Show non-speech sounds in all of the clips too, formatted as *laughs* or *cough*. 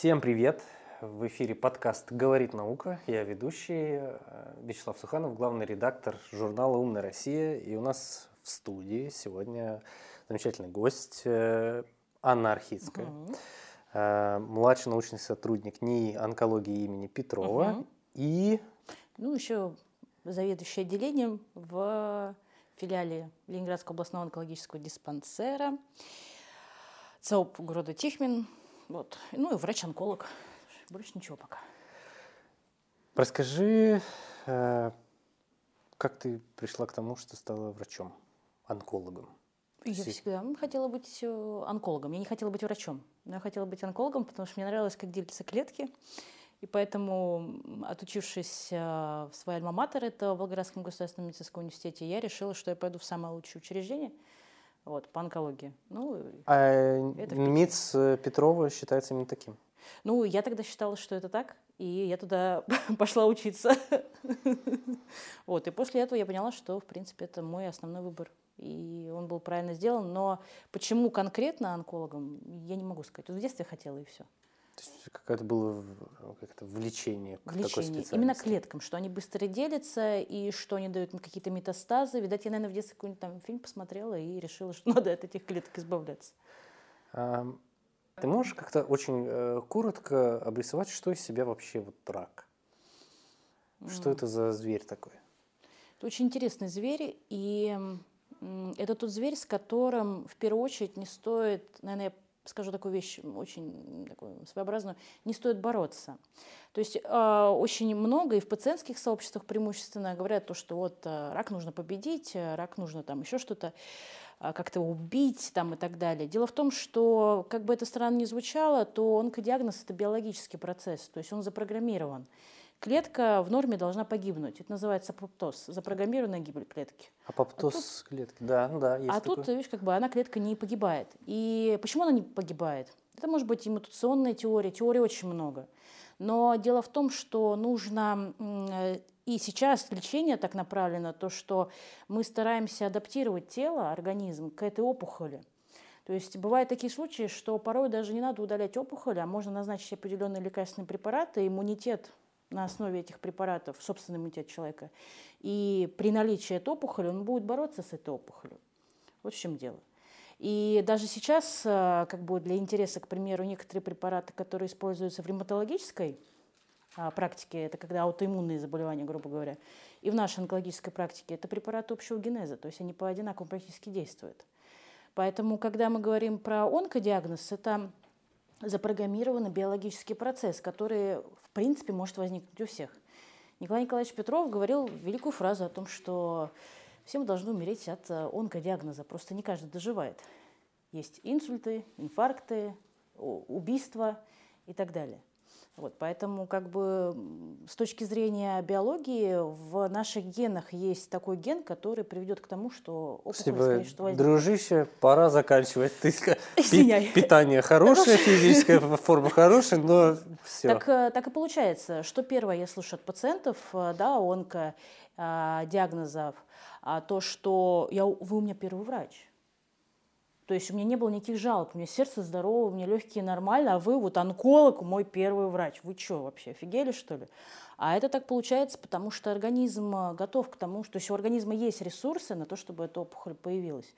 Всем привет! В эфире подкаст «Говорит наука». Я ведущий э, Вячеслав Суханов, главный редактор журнала «Умная Россия». И у нас в студии сегодня замечательный гость э, Анна Архицкая, угу. младший научный сотрудник НИИ онкологии имени Петрова угу. и... Ну, еще заведующий отделением в филиале Ленинградского областного онкологического диспансера ЦОП города Тихмин, вот. Ну и врач-онколог. Больше ничего пока. Расскажи, э, как ты пришла к тому, что стала врачом, онкологом? Я всегда хотела быть э, онкологом. Я не хотела быть врачом, но я хотела быть онкологом, потому что мне нравилось, как делятся клетки. И поэтому, отучившись э, в своей альма-матер, это в Волгоградском государственном медицинском университете, я решила, что я пойду в самое лучшее учреждение – вот, по онкологии. Ну, а МИЦ э, Петрова считается именно таким? Ну, я тогда считала, что это так, и я туда *laughs* пошла учиться. *laughs* вот, и после этого я поняла, что, в принципе, это мой основной выбор. И он был правильно сделан, но почему конкретно онкологом, я не могу сказать. Вот в детстве хотела, и все. То есть какое-то было как-то влечение к влечение. такой специальности. Именно клеткам, что они быстро делятся и что они дают какие-то метастазы. Видать, я, наверное, в детстве какой-нибудь там фильм посмотрела и решила, что *laughs* надо от этих клеток избавляться. А, ты можешь как-то очень э, коротко обрисовать, что из себя вообще вот рак? Что mm. это за зверь такой? Это очень интересный зверь, и это тот зверь, с которым в первую очередь не стоит, наверное, скажу такую вещь очень такую своеобразную, не стоит бороться. То есть э, очень много и в пациентских сообществах преимущественно говорят то, что вот э, рак нужно победить, э, рак нужно там еще что-то как-то убить там и так далее. Дело в том, что как бы это странно ни звучало, то онкодиагноз – это биологический процесс, то есть он запрограммирован клетка в норме должна погибнуть. Это называется апоптоз, запрограммированная гибель клетки. Апоптоз а тут, клетки, да, ну да, есть А такое. тут, видишь, как бы она клетка не погибает. И почему она не погибает? Это может быть иммутационная теория, теорий очень много. Но дело в том, что нужно и сейчас лечение так направлено, то, что мы стараемся адаптировать тело, организм к этой опухоли. То есть бывают такие случаи, что порой даже не надо удалять опухоль, а можно назначить определенные лекарственные препараты, иммунитет на основе этих препаратов собственный иммунитет человека. И при наличии этой опухоли он будет бороться с этой опухолью. Вот в чем дело. И даже сейчас, э, как бы для интереса, к примеру, некоторые препараты, которые используются в ревматологической а, практике, это когда аутоиммунные заболевания, грубо говоря, и в нашей онкологической практике, это препараты общего генеза, то есть они по одинаковому практически действуют. Поэтому, когда мы говорим про онкодиагноз, это запрограммированный биологический процесс, который, в принципе, может возникнуть у всех. Николай Николаевич Петров говорил великую фразу о том, что все мы должны умереть от э, онкодиагноза, просто не каждый доживает. Есть инсульты, инфаркты, убийства и так далее. Вот, поэтому как бы с точки зрения биологии в наших генах есть такой ген, который приведет к тому, что опухоль, скорее всего, Дружище, пора заканчивать. Ты, *laughs* питание хорошее, физическая форма хорошая, но все. Так, э, так и получается, что первое я слышу от пациентов, э, да, онко, э, диагнозов, а то, что я, вы у меня первый врач. То есть у меня не было никаких жалоб, у меня сердце здорово, у меня легкие нормально, а вы вот онколог, мой первый врач. Вы что вообще, офигели что ли? А это так получается, потому что организм э, готов к тому, что есть у организма есть ресурсы на то, чтобы эта опухоль появилась.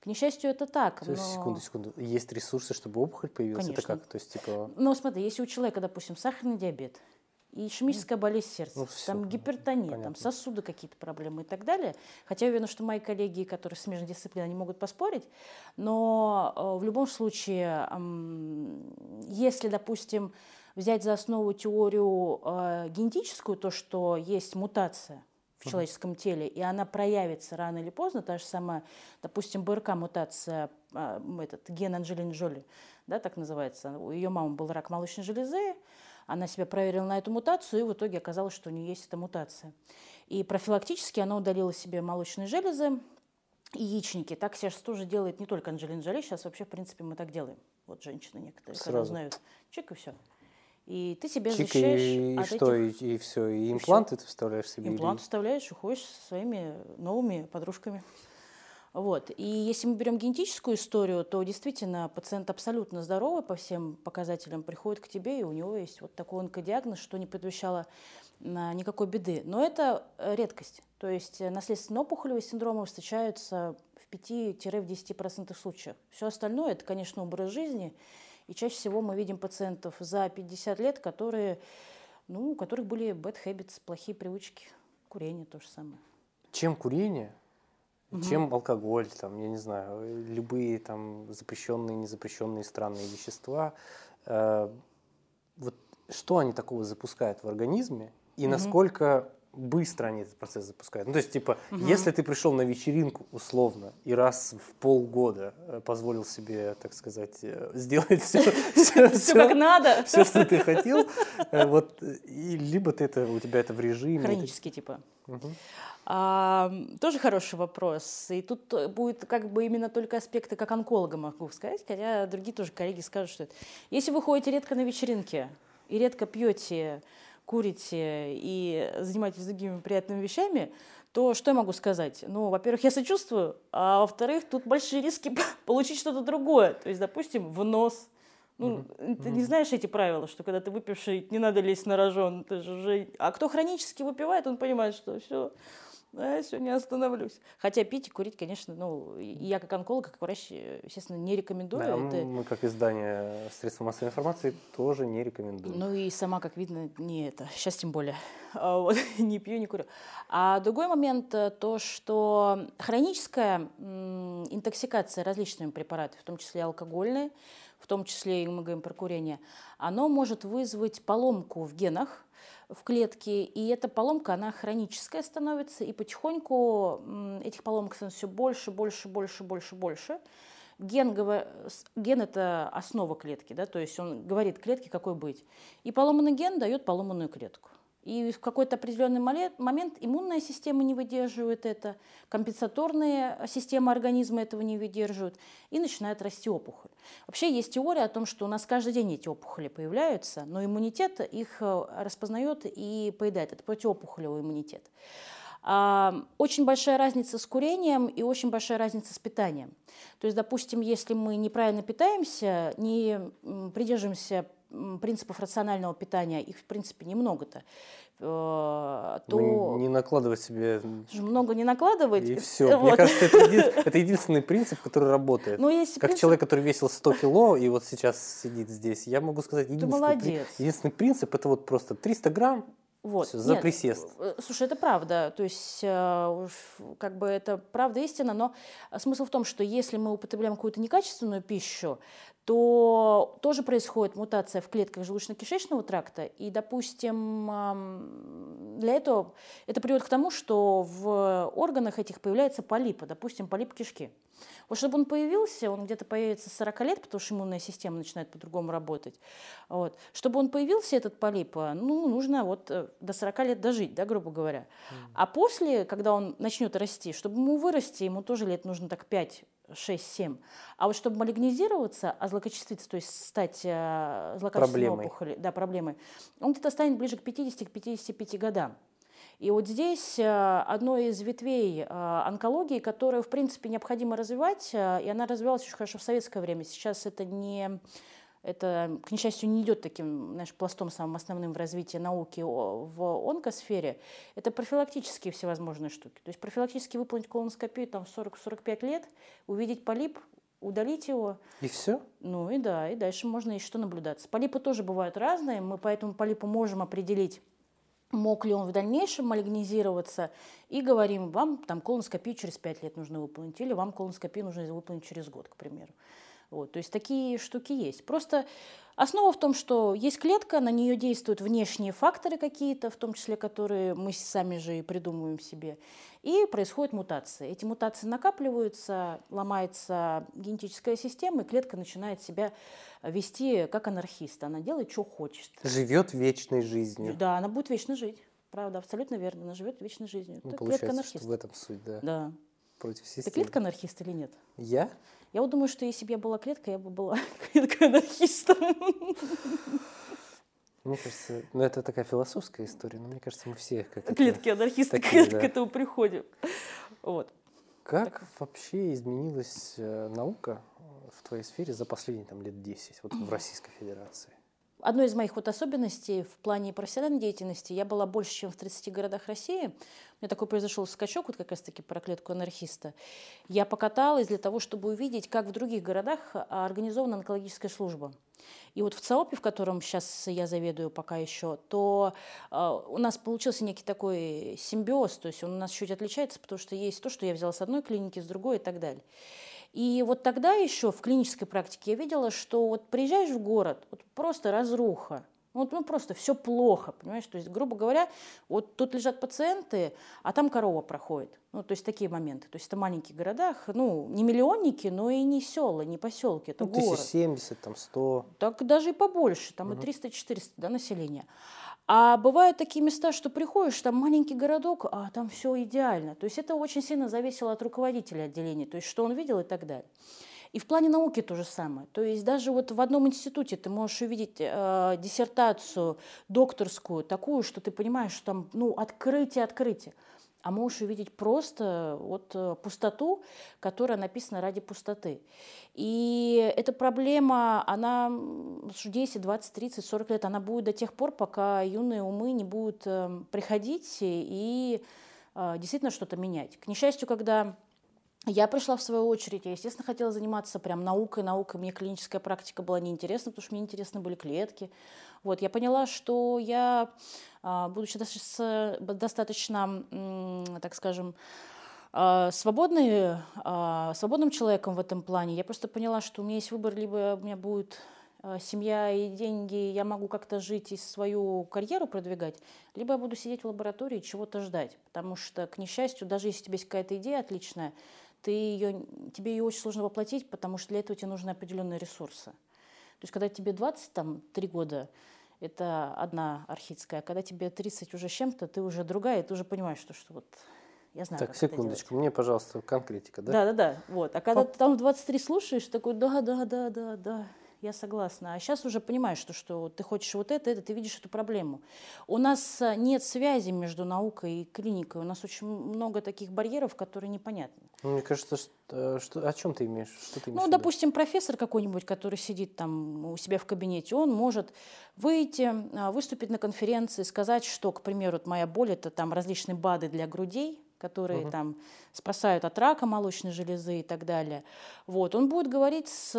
К несчастью, это так. То есть, но... секунду, секунду. Есть ресурсы, чтобы опухоль появилась? Конечно. Это как? То есть, типа... Ну, смотри, если у человека, допустим, сахарный диабет, и ишемическая болезнь сердца, ну, все, там гипертония, понятно. там сосуды какие-то проблемы и так далее. Хотя я уверена, что мои коллеги, которые смежной дисциплины, они могут поспорить. Но э, в любом случае, если, допустим, взять за основу теорию э, генетическую, то, что есть мутация в человеческом теле, и она проявится рано или поздно, та же самая, допустим, БРК-мутация, э, этот ген Анджелины Джоли, да, так называется, у ее мамы был рак молочной железы, она себя проверила на эту мутацию, и в итоге оказалось, что у нее есть эта мутация. И профилактически она удалила себе молочные железы, и яичники. Так сейчас тоже делает не только Анджелина Джоли, сейчас вообще, в принципе, мы так делаем. Вот женщины некоторые, Сразу. когда узнают. Чик и все. И ты себя Чик защищаешь и, от что, этих... и, и все, и импланты и ты вставляешь себе? Имплант или... вставляешь, уходишь со своими новыми подружками. Вот. И если мы берем генетическую историю, то действительно пациент абсолютно здоровый по всем показателям, приходит к тебе, и у него есть вот такой онкодиагноз, что не предвещало никакой беды. Но это э, редкость. То есть э, наследственные опухолевые синдромы встречаются в 5-10% случаев. Все остальное – это, конечно, образ жизни. И чаще всего мы видим пациентов за 50 лет, которые, ну, у которых были bad habits, плохие привычки. Курение то же самое. Чем курение угу. чем алкоголь, там, я не знаю, любые там запрещенные, незапрещенные странные вещества. Э, вот что они такого запускают в организме и угу. насколько быстро они этот процесс запускают. Ну, то есть, типа, угу. если ты пришел на вечеринку, условно, и раз в полгода э, позволил себе, так сказать, э, сделать все, все, все как надо, все, что ты хотел, вот, и либо ты это, у тебя это в режиме. Хронический, типа. Угу. А, тоже хороший вопрос. И тут э, будет как бы именно только аспекты, как онколога могу сказать, хотя другие тоже коллеги скажут, что это. Если вы ходите редко на вечеринки и редко пьете, курите и занимаетесь другими приятными вещами, то что я могу сказать? Ну, во-первых, я сочувствую, а во-вторых, тут большие риски *laughs* получить что-то другое. То есть, допустим, в нос. Ну, mm-hmm. ты не знаешь эти правила, что когда ты выпивший, не надо лезть на рожон. Ты же уже... А кто хронически выпивает, он понимает, что все, а, все, не остановлюсь. Хотя пить и курить, конечно, ну, я как онколог, как врач, естественно, не рекомендую. Да, это... Мы как издание средств массовой информации тоже не рекомендуем. Ну и сама, как видно, не это, сейчас тем более, а вот, *laughs* не пью, не курю. А другой момент, э, то, что хроническая интоксикация различными препаратами, в том числе алкогольные, в том числе и мы говорим про курение, оно может вызвать поломку в генах, в клетке, и эта поломка, она хроническая становится, и потихоньку этих поломок становится все больше, больше, больше, больше, больше. Ген, ген – это основа клетки, да, то есть он говорит клетке, какой быть. И поломанный ген дает поломанную клетку. И в какой-то определенный момент иммунная система не выдерживает это, компенсаторные системы организма этого не выдерживают, и начинает расти опухоль. Вообще есть теория о том, что у нас каждый день эти опухоли появляются, но иммунитет их э, распознает и поедает. Это противоопухолевый иммунитет. А, очень большая разница с курением и очень большая разница с питанием. То есть, допустим, если мы неправильно питаемся, не придерживаемся принципов рационального питания, их в принципе немного-то, э, то... Ну, не накладывать себе... Много не накладывать. И все. Вот. Мне кажется, это, един... это единственный принцип, который работает. Ну, если как принцип... человек, который весил 100 кило и вот сейчас сидит здесь, я могу сказать, единственный, при... единственный принцип, это вот просто 300 грамм, вот. Все, за Нет, присест. Э, слушай, это правда. То есть, э, как бы это правда истина, но смысл в том, что если мы употребляем какую-то некачественную пищу, то тоже происходит мутация в клетках желудочно-кишечного тракта. И, допустим, для этого это приводит к тому, что в органах этих появляется полипа, допустим, полип кишки. Вот чтобы он появился, он где-то появится с 40 лет, потому что иммунная система начинает по-другому работать. Вот. Чтобы он появился, этот полип, ну, нужно вот э, до 40 лет дожить, да, грубо говоря. Mm. А после, когда он начнет расти, чтобы ему вырасти, ему тоже лет нужно так 5 6-7. А вот чтобы малигнизироваться, а злокачествиться, то есть стать э, злокачественной опухолью, да, проблемой, он где-то станет ближе к 50-55 годам. И вот здесь э, одно из ветвей э, онкологии, которую, в принципе, необходимо развивать, и она развивалась очень хорошо в советское время. Сейчас это не это, к несчастью, не идет таким знаешь, пластом самым основным в развитии науки в онкосфере. Это профилактические всевозможные штуки. То есть профилактически выполнить колоноскопию там, в 40-45 лет, увидеть полип, удалить его. И все? Ну и да, и дальше можно еще что наблюдаться. Полипы тоже бывают разные, мы по этому полипу можем определить, мог ли он в дальнейшем малигнизироваться, и говорим, вам там колоноскопию через 5 лет нужно выполнить, или вам колоноскопию нужно выполнить через год, к примеру. Вот, то есть такие штуки есть. Просто основа в том, что есть клетка, на нее действуют внешние факторы какие-то, в том числе, которые мы сами же и придумываем себе. И происходит мутация. Эти мутации накапливаются, ломается генетическая система, и клетка начинает себя вести как анархист. Она делает, что хочет. Живет вечной жизнью. Да, она будет вечно жить. Правда, абсолютно верно. Она живет вечной жизнью. Ну, Это получается, что в этом суть, да. Да. Против системы. Ты клетка анархист или нет? Я? Я вот думаю, что если бы я была клеткой, я бы была *laughs* клеткой анархистом. Мне кажется, ну это такая философская история, но мне кажется, мы все как Клетки анархисты, такие, да. к этому приходим. Вот. Как вообще изменилась э, наука в твоей сфере за последние там, лет 10 вот в Российской Федерации? Одной из моих вот особенностей в плане профессиональной деятельности, я была больше, чем в 30 городах России. У меня такой произошел скачок, вот как раз-таки про клетку анархиста. Я покаталась для того, чтобы увидеть, как в других городах а, организована онкологическая служба. И вот в ЦАОПе, в котором сейчас я заведую пока еще, то э, у нас получился некий такой симбиоз, то есть он у нас чуть отличается, потому что есть то, что я взяла с одной клиники, с другой и так далее. И вот тогда еще в клинической практике я видела, что вот приезжаешь в город, вот просто разруха, вот, ну, просто все плохо, понимаешь? То есть, грубо говоря, вот тут лежат пациенты, а там корова проходит. Ну, то есть такие моменты. То есть это маленьких городах, ну, не миллионники, но и не села, не поселки, это ну, город. 1070, там 100. Так даже и побольше, там угу. и 300-400 да, населения. А бывают такие места, что приходишь, там маленький городок, а там все идеально. То есть это очень сильно зависело от руководителя отделения, то есть что он видел и так далее. И в плане науки то же самое. То есть даже вот в одном институте ты можешь увидеть э, диссертацию докторскую, такую, что ты понимаешь, что там ну, открытие, открытие а можешь увидеть просто вот э, пустоту, которая написана ради пустоты. И эта проблема, она 10, 20, 30, 40 лет, она будет до тех пор, пока юные умы не будут эм, приходить и э, действительно что-то менять. К несчастью, когда я пришла в свою очередь, я, естественно, хотела заниматься прям наукой, наукой. Мне клиническая практика была неинтересна, потому что мне интересны были клетки. Вот, я поняла, что я, а, будучи достаточно, так скажем, а, свободный, а, свободным человеком в этом плане, я просто поняла, что у меня есть выбор, либо у меня будет семья и деньги, я могу как-то жить и свою карьеру продвигать, либо я буду сидеть в лаборатории и чего-то ждать. Потому что, к несчастью, даже если у тебя есть какая-то идея отличная, ты ее, тебе ее очень сложно воплотить, потому что для этого тебе нужны определенные ресурсы. То есть, когда тебе 23 года, это одна архидская, а когда тебе 30 уже с чем-то, ты уже другая, и ты уже понимаешь, что, что вот я знаю, так, секундочку, мне, пожалуйста, конкретика, да? Да, да, да. Вот. А когда Оп. ты там 23 слушаешь, такой, да, да, да, да, да я согласна. А сейчас уже понимаешь, что, что ты хочешь вот это, это, ты видишь эту проблему. У нас э, нет связи между наукой и клиникой. У нас очень много таких барьеров, которые непонятны. Ну, мне кажется, что, э, что, о чем ты имеешь? Что ты имеешь ну, допустим, профессор какой-нибудь, который сидит там у себя в кабинете, он может выйти, э, выступить на конференции, сказать, что, к примеру, вот моя боль – это там различные БАДы для грудей, которые угу. там спасают от рака молочной железы и так далее. Вот. Он будет говорить с,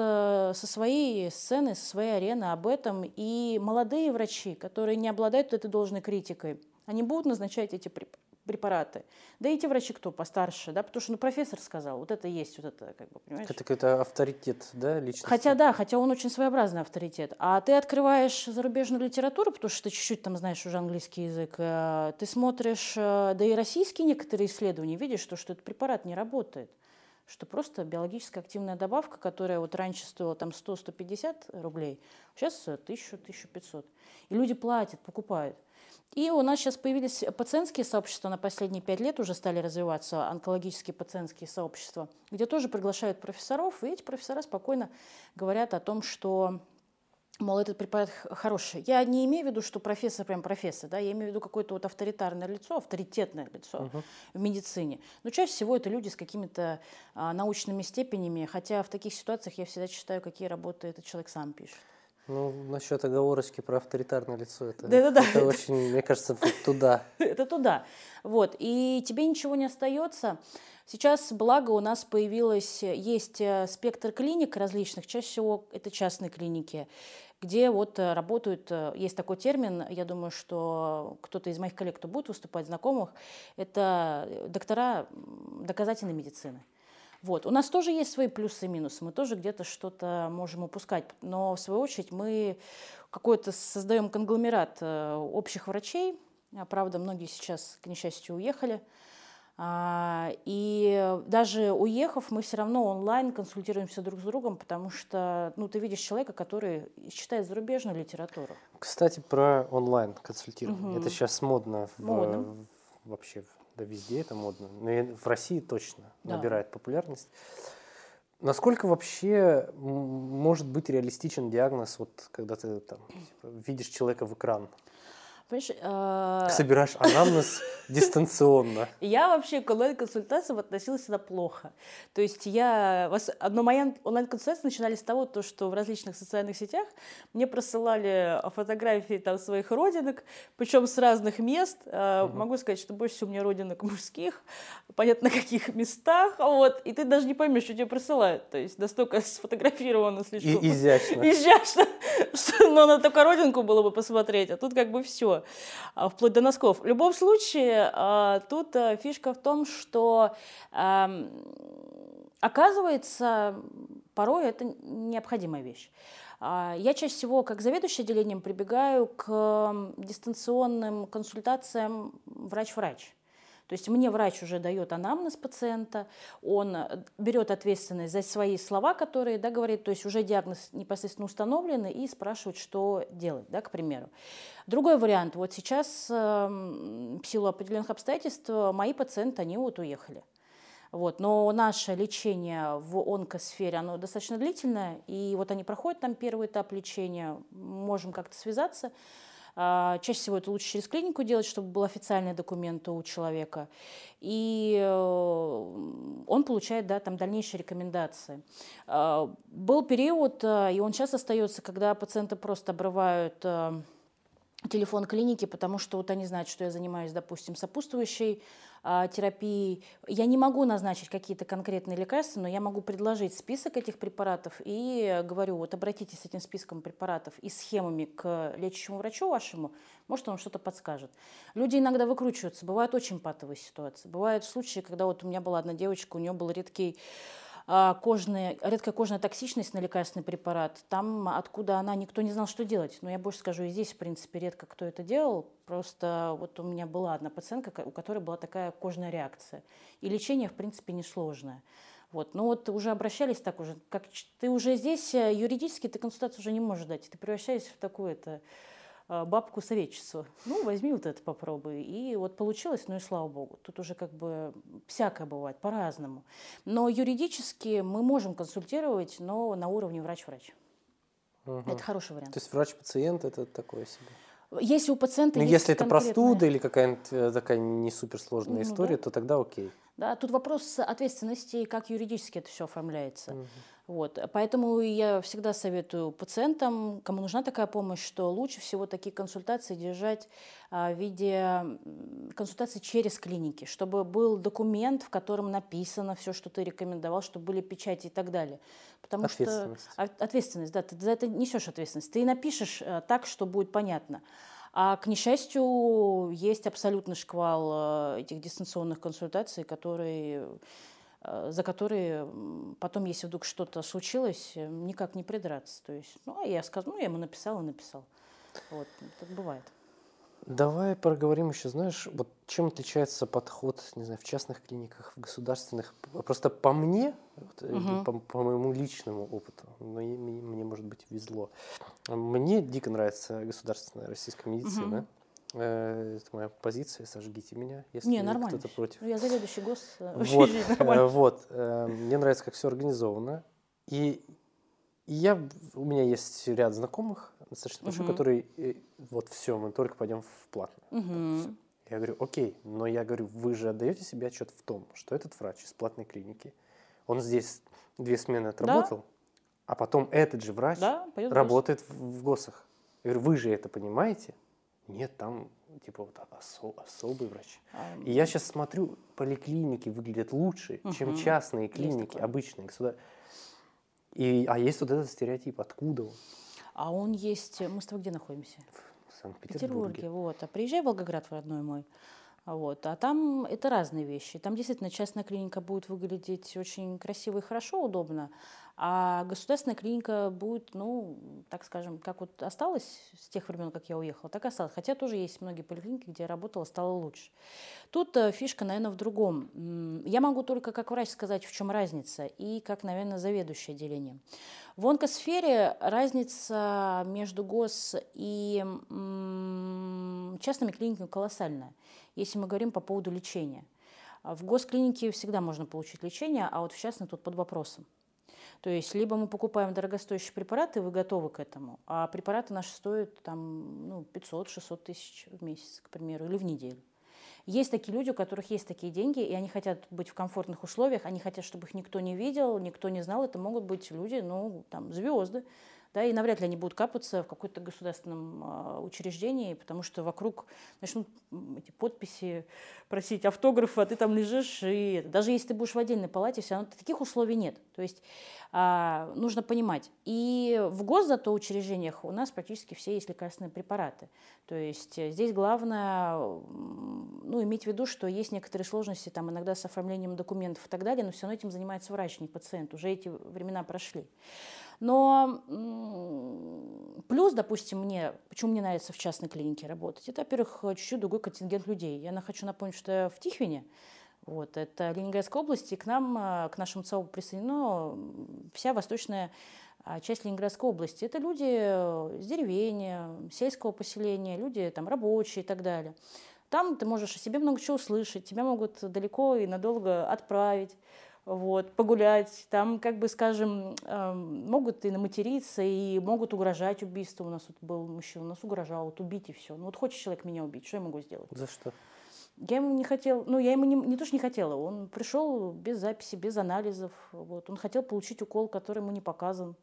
со своей сцены, со своей арены об этом. И молодые врачи, которые не обладают этой должной критикой, они будут назначать эти препараты. Да и эти врачи кто постарше, да, потому что ну, профессор сказал, вот это есть, вот это, как бы, понимаешь? Это какой-то авторитет, да, личности? Хотя да, хотя он очень своеобразный авторитет. А ты открываешь зарубежную литературу, потому что ты чуть-чуть там знаешь уже английский язык, э, ты смотришь, э, да и российские некоторые исследования, видишь, что, что этот препарат не работает что просто биологически активная добавка, которая вот раньше стоила там 100-150 рублей, сейчас 1000-1500. И люди платят, покупают. И у нас сейчас появились пациентские сообщества на последние пять лет, уже стали развиваться онкологические пациентские сообщества, где тоже приглашают профессоров, и эти профессора спокойно говорят о том, что мол, этот препарат хороший. Я не имею в виду, что профессор прям профессор, да, я имею в виду какое-то вот авторитарное лицо, авторитетное лицо uh-huh. в медицине. Но чаще всего это люди с какими-то а, научными степенями, хотя в таких ситуациях я всегда читаю, какие работы этот человек сам пишет. Ну, насчет оговорочки про авторитарное лицо, это, да, да, да. это очень, мне кажется, туда. *laughs* Это туда. Вот. И тебе ничего не остается. Сейчас, благо, у нас появилось, есть э, спектр клиник различных, чаще всего это частные клиники, где вот э, работают, э, есть такой термин, я думаю, что кто-то из моих коллег, кто будет выступать, знакомых, это доктора доказательной медицины. Вот. У нас тоже есть свои плюсы и минусы, мы тоже где-то что-то можем упускать, но в свою очередь мы какой-то создаем конгломерат э, общих врачей, а, правда, многие сейчас, к несчастью, уехали, а, и даже уехав, мы все равно онлайн консультируемся друг с другом, потому что ну, ты видишь человека, который читает зарубежную литературу. Кстати, про онлайн консультирование. Угу. Это сейчас модно, модно. В, вообще да везде это модно. Но в России точно да. набирает популярность. Насколько вообще может быть реалистичен диагноз, вот когда ты там, типа, видишь человека в экран? Понимаешь, э, Собираешь *laughs* анамнез дистанционно. Я вообще к онлайн-консультациям относилась всегда плохо. То есть я... вос- Но мои он- онлайн-консультации начинались с того, то, что в различных социальных сетях мне присылали фотографии там, своих родинок, причем с разных мест. Э, Могу сказать, что больше всего у меня родинок мужских, понятно, на *laughs* каких местах. Вот. И ты даже не поймешь, что тебе присылают. То есть настолько *laughs* сфотографировано слишком. И изящно. Изящно, что ну, на только родинку было бы посмотреть, а тут как бы все, вплоть до носков. В любом случае, а, тут а, фишка в том, что ам, оказывается, порой это необходимая вещь. А, Я чаще всего, как заведующий отделением, прибегаю к дистанционным консультациям врач-врач. То есть мне врач уже дает анамнез пациента, он э, берет ответственность за свои слова, которые да, говорит, то есть уже диагноз непосредственно установленный, и спрашивает, что делать, да, к примеру. Другой вариант. Вот сейчас эм, в силу определенных обстоятельств э, мои пациенты, они вот уехали. Вот. Но наше лечение в онкосфере, оно достаточно длительное, и вот они проходят там первый этап лечения, можем как-то связаться. А, Чаще всего это лучше через клинику делать, чтобы был официальный документ у человека. И э, он получает да, там дальнейшие рекомендации. А, Был период, э, и он сейчас остается, когда пациенты просто обрывают телефон клиники, потому что вот они знают, что я занимаюсь, допустим, сопутствующей а, терапией. Я не могу назначить какие-то конкретные лекарства, но я могу предложить список этих препаратов и говорю, вот обратитесь с этим списком препаратов и схемами к лечащему врачу вашему, может, он что-то подскажет. Люди иногда выкручиваются, бывают очень патовые ситуации. Бывают случаи, когда вот у меня была одна девочка, у нее был редкий кожная, редкая кожная токсичность на лекарственный препарат, там, откуда она, никто не знал, что делать. Но я больше скажу, и здесь, в принципе, редко кто это делал. Просто вот у меня была одна пациентка, у которой была такая кожная реакция. И лечение, в принципе, несложное. Вот. Но вот уже обращались так уже, как ты уже здесь э, юридически, ты консультацию уже не можешь дать. Ты превращаешься в такую это бабку советчицу. Ну, возьми вот это попробуй. И вот получилось, ну и слава богу. Тут уже как бы всякое бывает, по-разному. Но юридически мы можем консультировать, но на уровне врач-врач. Мгм. Это хороший вариант. То есть врач-пациент это такое себе. Если у пациента Ну, есть если это конкретная- простуда или какая-нибудь э, такая не суперсложная Ну история, да. то тогда окей. Да, тут вопрос ответственности, как юридически это все оформляется. Мгм. Вот. Поэтому я всегда советую пациентам, кому нужна такая помощь, что лучше всего такие консультации держать а, в виде м, консультаций через клиники, чтобы был документ, в котором написано все, что ты рекомендовал, чтобы были печати и так далее. Потому Ответственность. что от- ответственность, да, ты за это несешь ответственность. Ты напишешь э, так, что будет понятно. А к несчастью, есть абсолютный шквал э, этих дистанционных консультаций, которые за которые потом, если вдруг что-то случилось, э, никак не придраться. То есть, ну, а я сказал, ну, я ему написал и написал. Вот, так бывает. Давай поговорим еще, знаешь, вот чем отличается подход, не знаю, в частных клиниках, в государственных. Просто по мне, вот, э, Мгм. по, по моему личному опыту, мне, мне, может быть, везло. Мне дико нравится государственная российская медицина. Э, Это моя позиция, сожгите меня, если Не, нормально. кто-то против. Ну, я заведующий гос. э, *laughs* Вот, э, вот. э, Мне нравится, как все организовано. И и я, у меня есть ряд знакомых, достаточно большой, Мгм. которые, э, вот все, мы только пойдем в платное. Мгм. Я говорю, окей, но я говорю, вы же отдаете себе отчет в том, что этот врач из платной клиники, он здесь две смены отработал, а потом этот же врач Да, работает в, в ГОСах. Я говорю, вы же это понимаете? Нет, там типа вот осо- особый врач. А, И я сейчас смотрю, поликлиники выглядят лучше, чем Мгм. частные клиники, обычные. государ- И, а есть вот этот стереотип, откуда он? А он есть... Мы с тобой где находимся? В Санкт-Петербурге. Петербурге, вот. А приезжай в Волгоград, в родной мой. А Вот. А там это разные вещи. Там действительно частная клиника будет выглядеть очень красиво и хорошо, удобно, а государственная клиника будет, ну, так скажем, как вот осталось с тех времен, как я уехала, так и осталось. Хотя тоже есть многие поликлиники, где я работала, стало лучше. Тут э, фишка, наверное, в другом. Я могу только как врач сказать, в чем разница, и как, наверное, заведующее отделением. В онкосфере разница между гос и частными клиниками колоссальная, если мы говорим по поводу лечения. В госклинике всегда можно получить лечение, а вот в частной тут под вопросом. То есть либо мы покупаем дорогостоящие препараты, вы готовы к этому, а препараты наши стоят там, ну, 500-600 тысяч в месяц, к примеру, или в неделю. Есть такие люди, у которых есть такие деньги, и они хотят быть в комфортных условиях, они хотят, чтобы их никто не видел, никто не знал. Это могут быть люди, ну, там, звезды, да, и навряд ли они будут капаться в каком-то государственном э, учреждении, потому что вокруг начнут эти подписи просить автографы, а ты там лежишь, и даже если ты будешь в отдельной палате, все равно таких условий нет. То есть э, нужно понимать. И в госзато учреждениях у нас практически все есть лекарственные препараты. То есть э, здесь главное ну, иметь в виду, что есть некоторые сложности там, иногда с оформлением документов и так далее, но все равно этим занимается врач, не пациент. Уже эти времена прошли. Но плюс, допустим, мне, почему мне нравится в частной клинике работать, это, во-первых, чуть-чуть другой контингент людей. Я хочу напомнить, что я в Тихвине, вот, это Ленинградская область, и к нам, э, к нашему ЦАУ присоединена вся восточная а, часть Ленинградской области. Это люди с деревень, сельского поселения, люди там рабочие и так далее. Там ты можешь о себе много чего услышать, тебя могут далеко и надолго отправить вот, погулять. Там, как бы, скажем, э, могут и наматериться, и могут угрожать убийством. У нас вот был мужчина, у нас угрожал, вот убить и все. Ну вот хочет человек меня убить, что я могу сделать? За что? Я ему не хотел, ну я ему не, не то, что не хотела, он пришел без записи, без анализов, вот. он хотел получить укол, который ему не показан,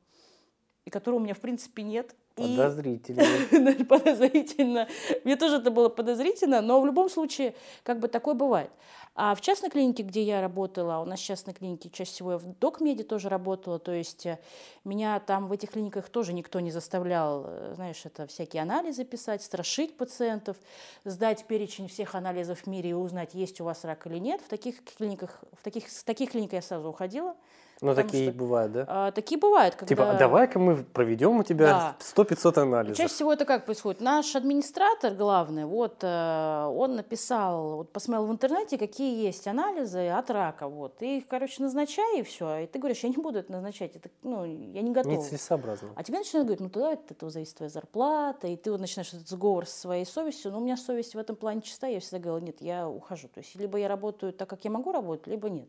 и которого у меня в принципе нет. Подозрительно. *laughs* Подозрительно. Мне тоже это было подозрительно, но в любом случае, как бы такое бывает. А в частной клинике, где я работала, у нас в частной клинике чаще всего я в докмеде тоже работала, то есть э, меня там в этих клиниках тоже никто не заставлял, э, знаешь, это всякие анализы писать, страшить пациентов, сдать перечень всех анализов в мире и узнать, есть у вас рак или нет. В таких клиниках, в таких, с таких клиник я сразу уходила. Ну, такие что, бывают, да? А, такие бывают, когда... Типа, давай-ка мы проведем у тебя да. 100-500 анализов. Чаще всего это как происходит? Наш администратор главный, вот, э, он написал, вот, посмотрел в интернете, какие есть анализы от рака, вот, и их, короче, назначай, и все. И ты говоришь, я не буду это назначать, это, ну, я не готова. Нецелесообразно. А тебе начинают говорить, ну, тогда от этого зависит твоя зарплата, и ты вот начинаешь этот сговор со своей совестью. Но у меня совесть в этом плане чистая, я всегда говорила, нет, я ухожу. То есть, либо я работаю так, как я могу работать, либо нет.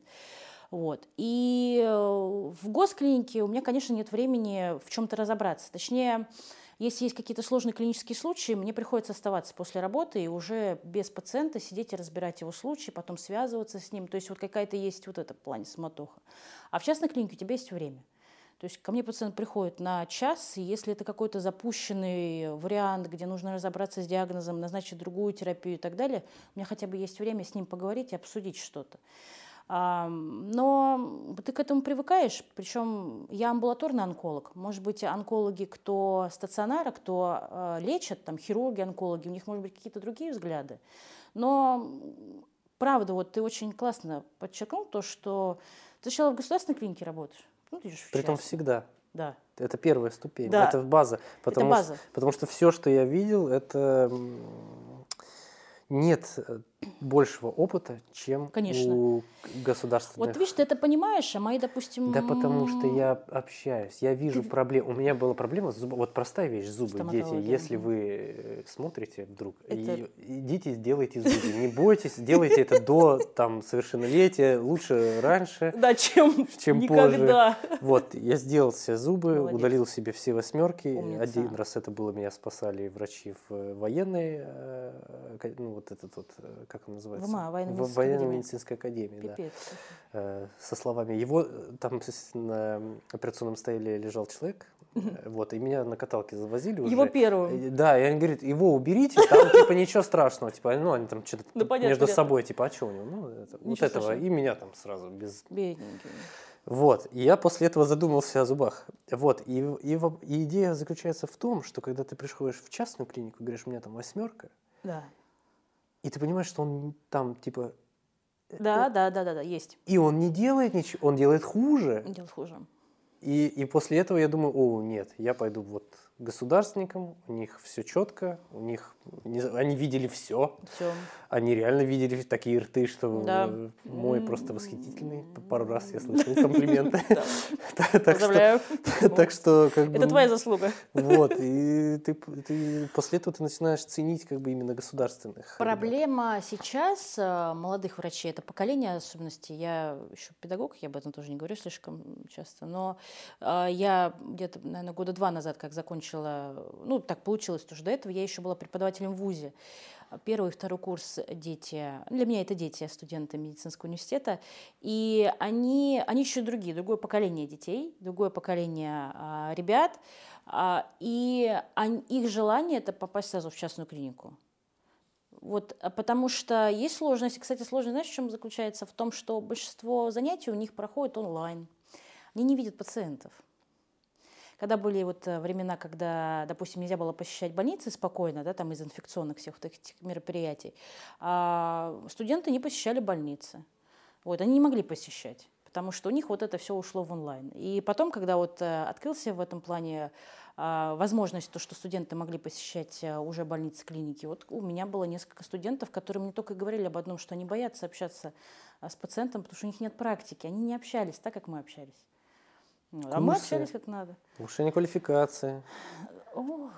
Вот. И э, в госклинике у меня, конечно, нет времени в чем-то разобраться. Точнее, если есть какие-то сложные клинические случаи, мне приходится оставаться после работы и уже без пациента сидеть и разбирать его случай, потом связываться с ним. То есть вот какая-то есть вот это в плане самотоха. А в частной клинике у тебя есть время. То есть ко мне пациент приходит на час, и если это какой-то запущенный вариант, где нужно разобраться с диагнозом, назначить другую терапию и так далее, у меня хотя бы есть время с ним поговорить и обсудить что-то. Но ты к этому привыкаешь, причем я амбулаторный онколог. Может быть, онкологи, кто стационара, кто а, лечат, там хирурги, онкологи, у них, может быть, какие-то другие взгляды. Но правда, вот ты очень классно подчеркнул то, что ты сначала в государственной клинике работаешь. Ну, ты в Притом всегда. Да. Это первая ступень, да. это база. Потому это база. Что, потому что все, что я видел, это нет э, большего опыта, чем Конечно. у государственных. Вот видишь, ты это понимаешь, а мои, допустим... Да потому что я общаюсь, я вижу ты... проблему. У меня была проблема с зубами. Вот простая вещь, зубы, дети. Если вы э, смотрите вдруг, это... идите, сделайте зубы. Не бойтесь, делайте это до там, совершеннолетия, лучше раньше, да, чем, чем никогда. позже. Вот, я сделал все зубы, Молодец. удалил себе все восьмерки. Умница. Один раз это было, меня спасали врачи в э, военной, ну, вот этот вот, э, как он называется? ВМА, военно-медицинская академия. Пипец. Да. Э, со словами его, там на операционном столе лежал человек, э, вот, и меня на каталке завозили уже. Его первым. Да, и они говорят, его уберите, там типа ничего страшного, типа, ну они там что-то ну, между собой, типа, а что у него? Ну, это, вот этого, и меня там сразу без... Бедненький. Вот, и я после этого задумался о зубах. Вот, и, и, и идея заключается в том, что когда ты приходишь в частную клинику, говоришь, у меня там восьмерка, да. И ты понимаешь, что он там, типа... Э, да, да, да, да, да, есть. И он не делает ничего, он делает хуже. Он делает хуже. И, и после этого я думаю, о, нет, я пойду вот государственникам, у них все четко, у них они видели все, Все. они реально видели такие рты, что Да. э, мой просто восхитительный. Пару раз я слышал комплименты. *laughs* *laughs* Так что- Поздравляю. *laughs* Так что как бы Это твоя заслуга. вот и ты после этого ты начинаешь ценить как бы именно государственных. Проблема сейчас э, молодых врачей, это поколение особенностей. Я еще педагог, я об этом тоже не говорю слишком часто, но э, я где-то, наверное, года два назад, как закончила, ну, так получилось, потому что до этого я еще была преподавателем в ВУЗе. Первый и второй курс дети, для меня это дети, студенты медицинского университета, и они, они еще другие, другое поколение детей, другое поколение а, ребят, а, и они- их желание это попасть сразу в частную клинику. Вот, а потому что есть сложность. И, Кстати, сложность, знаешь, в чем заключается? В том, что большинство занятий у них проходит онлайн. Они не видят пациентов. Когда были вот э, времена, когда, допустим, нельзя было посещать больницы спокойно, да, там из инфекционных всех вот этих мероприятий, а студенты не посещали больницы. Вот, они не могли посещать, потому что у них вот это все ушло в онлайн. И потом, когда вот э, открылся в этом плане а, возможность, то, что студенты могли посещать а, уже больницы, клиники, вот у меня было несколько студентов, которые мне только говорили об одном, что они боятся общаться а, с пациентом, потому что у них нет практики, они не общались так, как мы общались. Вот, А мы общались как надо. Повышение квалификации, Ох.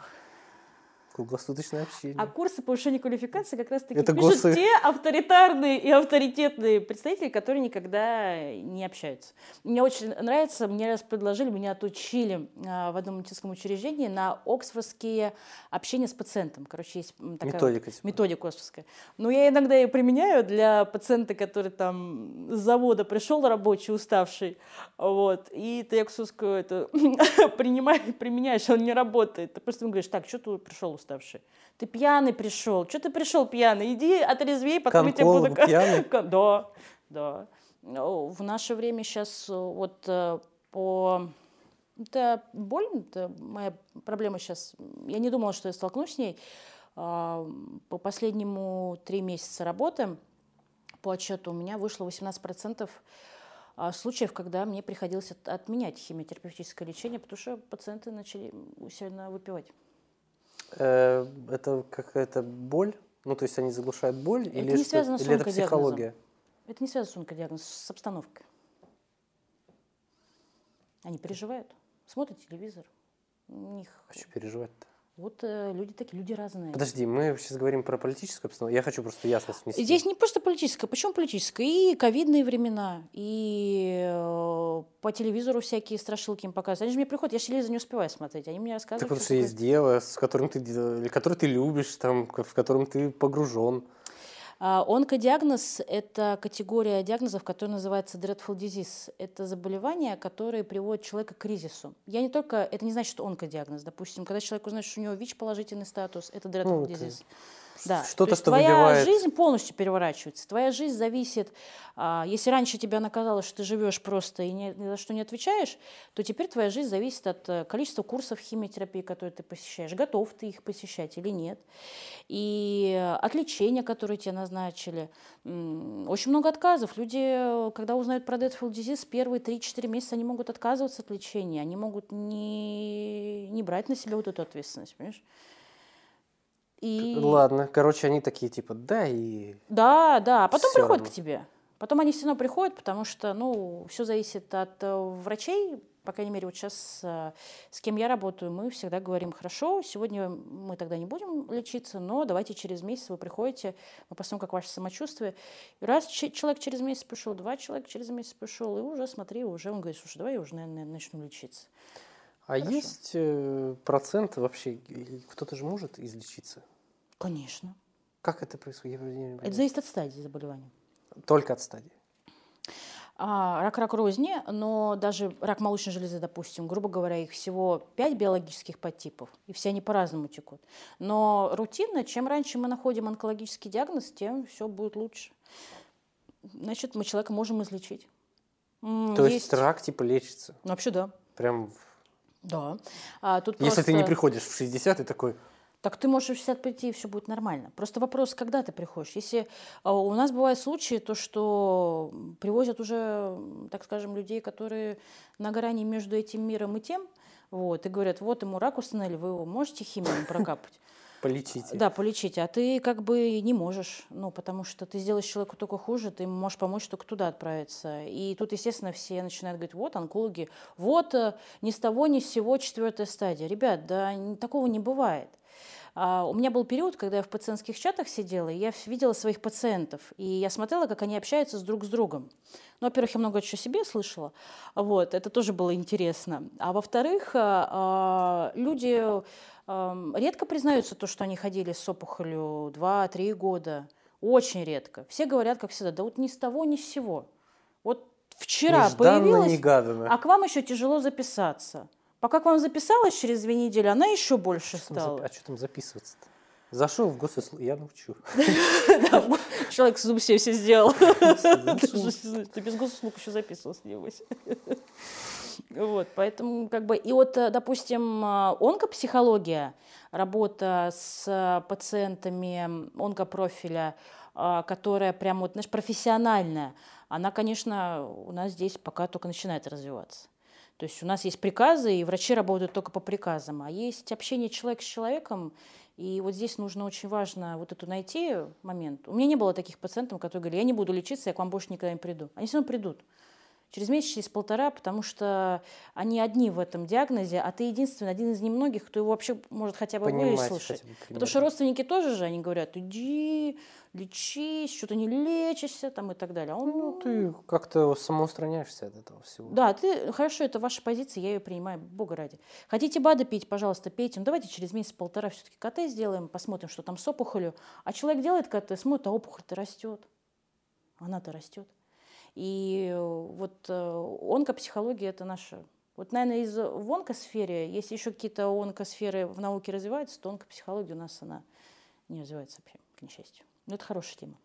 Круглосуточное общение. А курсы повышения квалификации как раз-таки Это пишут госы. те авторитарные и авторитетные представители, которые никогда не общаются. Мне очень нравится, мне раз предложили, меня отучили а, в одном медицинском учреждении на оксфордские общения с пациентом. Короче, есть такая Методика. типа. методика оксфордская. Но я иногда ее применяю для пациента, который там с завода пришел рабочий, уставший, вот, и ты оксфордскую это *laughs* принимаешь, применяешь, он не работает. Ты просто ему говоришь, так, что ты пришел уставший? Ты пьяный пришел, что ты пришел пьяный? Иди отрезвей, потом я тебе буду... Пьяный? *laughs* Да, да. В наше время сейчас вот э, по... Это боль, это моя проблема сейчас. Я не думала, что я столкнусь с ней. А, По последнему три месяца работы по отчету у меня вышло 18% а, случаев, когда мне приходилось от- отменять химиотерапевтическое лечение, потому что пациенты начали усиленно выпивать. Э, Это какая-то боль? Ну, то есть они заглушают боль? Это или не что? связано с Или это психология? Это не связано с онкодиагнозом, с обстановкой. Они переживают, смотрят телевизор. У них А что переживать-то? Вот э, люди такие, люди разные. Подожди, мы сейчас говорим про политическую обстановку. Я хочу просто ясность внести. Здесь не просто политическое, почему политическое? И ковидные времена, и э, по телевизору всякие страшилки им показывают. Они же мне приходят, я телевизор не успеваю смотреть, они мне Так рассказывают. потому что такое. есть дело, с которым ты, которое ты любишь, там, в котором ты погружен. А, Онкодиагноз – это категория диагнозов, которая называется dreadful disease. Это заболевание, которое приводит человека к кризису. Я не только, это не значит, что онкодиагноз. Допустим, когда человек узнает, что у него ВИЧ положительный статус, это dreadful Ну, это disease. Да. Что-то, что твоя выбивает- жизнь полностью переворачивается. Твоя жизнь зависит. а, если раньше тебя наказало, что ты живешь просто и ни, ни за что не отвечаешь, то теперь твоя жизнь зависит от э, количества курсов химиотерапии, которые ты посещаешь. Готов ты их посещать или нет. И э, от лечения, которое тебе назначили. Очень много отказов. Люди, э, когда узнают про Deadful Disease, первые 3-4 месяца они могут отказываться от лечения. Они могут не, не брать на себя вот эту ответственность, понимаешь? И... Ладно, короче, они такие, типа, да, и... Да, да, а потом Всё приходят равно. к тебе. Потом они все равно приходят, потому что, ну, все зависит от э, врачей. По крайней мере, вот сейчас э, с кем я работаю, мы всегда говорим, хорошо, сегодня мы тогда не будем лечиться, но давайте через месяц вы приходите, мы посмотрим, как ваше самочувствие. И раз че- человек через месяц пришел, два человека через месяц пришел, и уже смотри, уже он говорит, слушай, давай я уже, наверное, начну лечиться. А Хорошо. есть э, процент вообще, кто-то же может излечиться? Конечно. Как это происходит? Это зависит от стадии заболевания. Только от стадии. А, рак рак розни, но даже рак молочной железы, допустим, грубо говоря, их всего 5 биологических подтипов, и все они по-разному текут. Но рутинно, чем раньше мы находим онкологический диагноз, тем все будет лучше. Значит, мы человека можем излечить. То есть рак, типа, лечится? Ну, вообще, да. Прям, Да. А, тут если ты не просто- приходишь в 60, ты такой, Так ты можешь в 60 прийти, и все будет нормально. Просто вопрос, когда ты приходишь. Если а, у нас бывают случаи, то что привозят уже, так скажем, людей, которые на грани между этим миром и тем, Вот, и говорят, вот ему рак установили, вы его можете химией прокапать? *laughs* Полечите. Да, полечить. А ты как бы не можешь, ну, потому что ты сделаешь человеку только хуже, ты можешь помочь только туда отправиться. И тут, естественно, все начинают говорить, вот, онкологи, вот, э, ни с того, ни с сего четвертая стадия. Ребят, да такого не бывает. А, у меня был период, когда я в пациентских чатах сидела, и я видела своих пациентов, и я смотрела, как они общаются с друг с другом. Ну, во-первых, я много чего себе слышала, вот, это тоже было интересно. А во-вторых, а, а, люди редко признаются то, что они ходили с опухолью 2-3 года. Очень редко. Все говорят, как всегда, да вот ни с того, ни с сего. Вот вчера Нежданно, появилась, негаданно. а к вам еще тяжело записаться. Пока к вам записалась через две недели, она еще больше Что там стала. запи- А что там записываться-то? Зашел в госуслуг, я научу. *laughs* Человек с зуб себе все сделал. *laughs* Ты без госуслуг еще записывался, небось. Вот, поэтому как бы, и вот, э, допустим, э, онкопсихология, работа с пациентами онкопрофиля, которая прям вот, знаешь, профессиональная, она, конечно, у нас здесь пока только начинает развиваться. То есть у нас есть приказы, и врачи работают только по приказам, а есть общение человека с человеком, и вот здесь нужно очень важно вот эту найти момент. У меня не было таких пациентов, которые говорили, я не буду лечиться, я к вам больше никогда не приду. Они все равно придут. Через месяц, через полтора, потому что они одни в этом диагнозе, а ты единственный, один из немногих, кто его вообще может хотя бы Понимать выслушать. хотя бы Потому что родственники тоже же, они говорят, иди, лечись, что-то не лечишься там и так далее. А он, Ну, ты как-то самоустраняешься от этого всего. да, ты, хорошо, это ваша позиция, я ее принимаю, бога ради. Хотите БАДы пить, пожалуйста, пейте. Ну, давайте через месяц-полтора все-таки КТ сделаем, посмотрим, что там с опухолью. А человек делает КТ, смотрит, а опухоль-то растет. Она-то растет. И э, вот э, онкопсихология – это наша... Вот, наверное, из в онкосфере, если еще какие-то онкосферы в науке развиваются, то онкопсихология у нас, она не развивается вообще, к несчастью. Но это хорошая тема.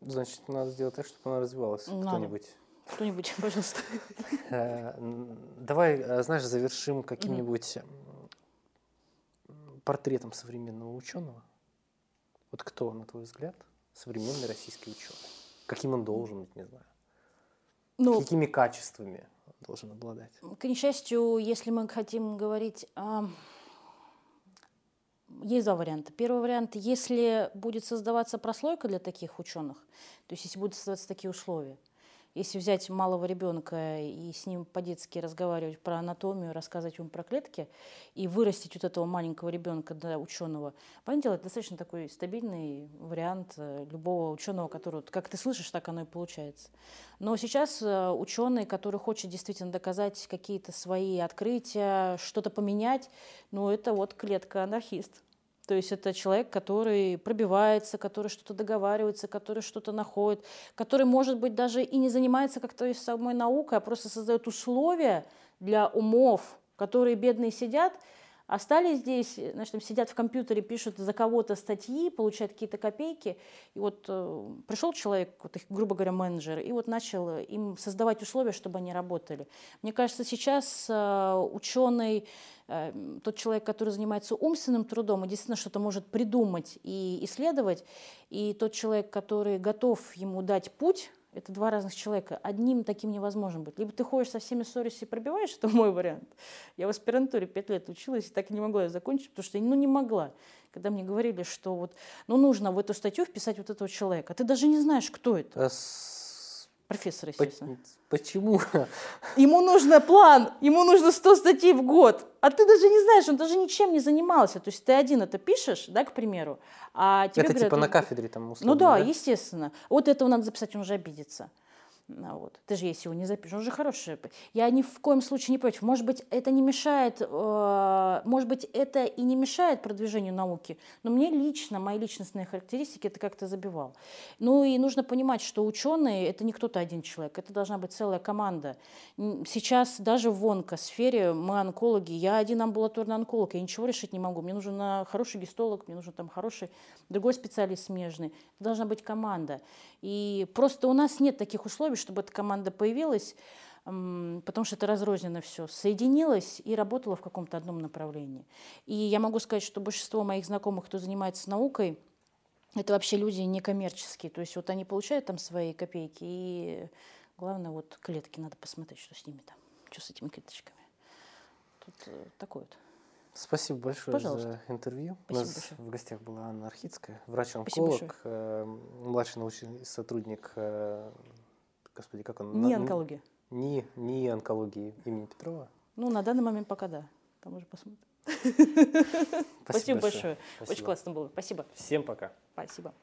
Значит, надо сделать так, чтобы она развивалась. Надо. Кто-нибудь. Кто-нибудь, *laughs* пожалуйста. Э, Давай, э, знаешь, завершим каким-нибудь портретом современного ученого. Вот кто, на твой взгляд, современный российский ученый? Каким он должен быть, не знаю. Ну, Какими качествами он должен обладать? К несчастью, если мы хотим говорить о... Есть два варианта. Первый вариант, если будет создаваться прослойка для таких ученых, то есть если будут создаваться такие условия, если взять малого ребенка и с ним по-детски разговаривать про анатомию, рассказывать ему про клетки и вырастить вот этого маленького ребенка до ученого, понятное дело, это достаточно такой стабильный вариант э, любого ученого, который, как ты слышишь, так оно и получается. Но сейчас э, ученый, который хочет действительно доказать какие-то свои открытия, что-то поменять, ну это вот клетка-анархист. То есть это человек, который пробивается, который что-то договаривается, который что-то находит, который, может быть, даже и не занимается как-то самой наукой, а просто создает условия для умов, которые бедные сидят, остались здесь, значит, там сидят в компьютере, пишут за кого-то статьи, получают какие-то копейки. И вот э, пришел человек, вот их, грубо говоря, менеджер, и вот начал им создавать условия, чтобы они работали. Мне кажется, сейчас э, ученый, э, тот человек, который занимается умственным трудом и действительно что-то может придумать и исследовать, и тот человек, который готов ему дать путь, это два разных человека. Одним таким невозможно быть. Либо ты ходишь со всеми ссоришься и пробиваешь, это мой вариант. Я в аспирантуре пять лет училась и так и не могла ее закончить, потому что ну, не могла. Когда мне говорили, что вот, ну, нужно в эту статью вписать вот этого человека. Ты даже не знаешь, кто это. А с- Профессор, естественно. Почему? Ему нужно план, ему нужно 100 статей в год. А ты даже не знаешь, он даже ничем не занимался. То есть ты один это пишешь, да, к примеру, а тебе Это говорят, типа на ну, кафедре там Ну условно, да, естественно. Вот этого надо записать, он уже обидится. Ну, вот. Ты же если его не запишешь, он же хороший. Я ни в коем случае не против. Может быть, это не мешает, э, может быть, это и не мешает продвижению науки, но мне лично, мои личностные характеристики это как-то забивал. Ну и нужно понимать, что ученые это не кто-то один человек, это должна быть целая команда. Сейчас даже в онкосфере мы онкологи, я один амбулаторный онколог, я ничего решить не могу. Мне нужен а, хороший гистолог, мне нужен там хороший другой специалист смежный. Это должна быть команда. И просто у нас нет таких условий, чтобы эта команда появилась, потому что это разрозненно все. Соединилась и работала в каком-то одном направлении. И я могу сказать, что большинство моих знакомых, кто занимается наукой, это вообще люди некоммерческие. То есть вот они получают там свои копейки, и главное, вот клетки надо посмотреть, что с ними там, что с этими клеточками. Тут э, такой вот. Спасибо большое Пожалуйста. за интервью. Спасибо У нас большое. в гостях была Анна Архицкая, врач-онколог, э, младший научный сотрудник, э, господи, как он? Не На- онкология. НИИ, НИИ онкологии имени Петрова. Ну, на данный момент пока да. Там уже посмотрим. Спасибо большое. Очень Спасибо. классно было. Спасибо. Всем пока. Спасибо.